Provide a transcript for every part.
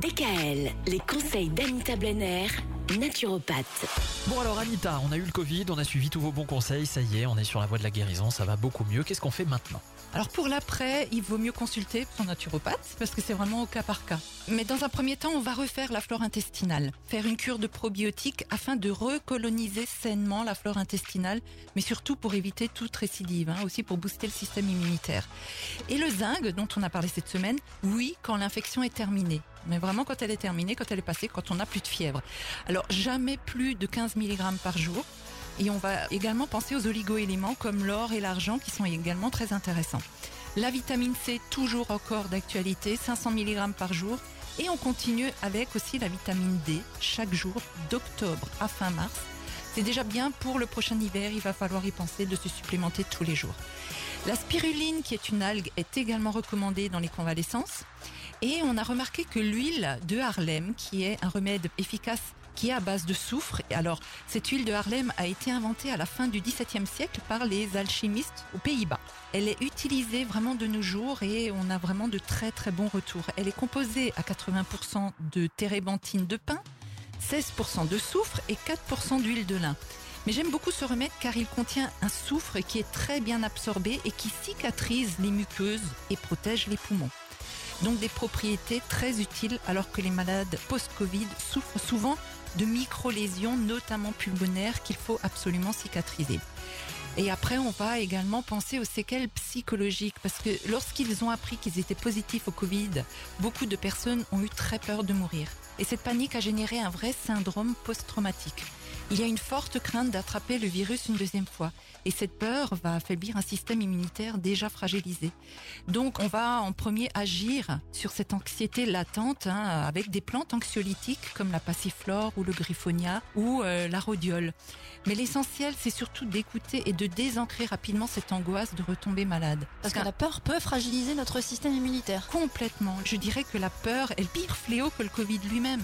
DKL, les conseils d'Anita Blenner, naturopathe. Bon alors Anita, on a eu le Covid, on a suivi tous vos bons conseils, ça y est, on est sur la voie de la guérison, ça va beaucoup mieux. Qu'est-ce qu'on fait maintenant? Alors pour l'après, il vaut mieux consulter son naturopathe parce que c'est vraiment au cas par cas. Mais dans un premier temps, on va refaire la flore intestinale, faire une cure de probiotiques afin de recoloniser sainement la flore intestinale, mais surtout pour éviter toute récidive, hein, aussi pour booster le système immunitaire. Et le zinc, dont on a parlé cette semaine, oui, quand l'infection est terminée. Mais vraiment quand elle est terminée, quand elle est passée, quand on n'a plus de fièvre. Alors jamais plus de 15 mg par jour. Et on va également penser aux oligoéléments comme l'or et l'argent qui sont également très intéressants. La vitamine C, toujours encore d'actualité, 500 mg par jour. Et on continue avec aussi la vitamine D chaque jour d'octobre à fin mars. C'est déjà bien pour le prochain hiver, il va falloir y penser de se supplémenter tous les jours. La spiruline, qui est une algue, est également recommandée dans les convalescences. Et on a remarqué que l'huile de Harlem, qui est un remède efficace qui est à base de soufre. Alors, cette huile de Harlem a été inventée à la fin du XVIIe siècle par les alchimistes aux Pays-Bas. Elle est utilisée vraiment de nos jours et on a vraiment de très très bons retours. Elle est composée à 80% de térébenthine de pin, 16% de soufre et 4% d'huile de lin. Mais j'aime beaucoup ce remède car il contient un soufre qui est très bien absorbé et qui cicatrise les muqueuses et protège les poumons. Donc des propriétés très utiles alors que les malades post-Covid souffrent souvent de micro-lésions, notamment pulmonaires, qu'il faut absolument cicatriser. Et après, on va également penser aux séquelles psychologiques, parce que lorsqu'ils ont appris qu'ils étaient positifs au Covid, beaucoup de personnes ont eu très peur de mourir. Et cette panique a généré un vrai syndrome post-traumatique. Il y a une forte crainte d'attraper le virus une deuxième fois. Et cette peur va affaiblir un système immunitaire déjà fragilisé. Donc on va en premier agir sur cette anxiété latente hein, avec des plantes anxiolytiques comme la passiflore ou le griffonia ou euh, la rhodiole. Mais l'essentiel c'est surtout d'écouter et de désancrer rapidement cette angoisse de retomber malade. Parce que la peur peut fragiliser notre système immunitaire. Complètement. Je dirais que la peur est le pire fléau que le Covid lui-même.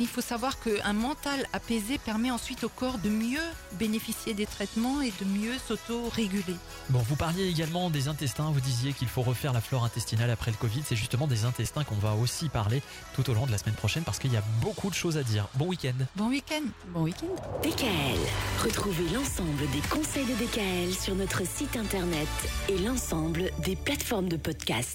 Il faut savoir qu'un mental apaisé permet ensuite au corps de mieux bénéficier des traitements et de mieux s'auto-réguler. Bon, vous parliez également des intestins, vous disiez qu'il faut refaire la flore intestinale après le Covid, c'est justement des intestins qu'on va aussi parler tout au long de la semaine prochaine parce qu'il y a beaucoup de choses à dire. Bon week-end Bon week-end Bon week-end DKL. Retrouvez l'ensemble des conseils de DKL sur notre site internet et l'ensemble des plateformes de podcast.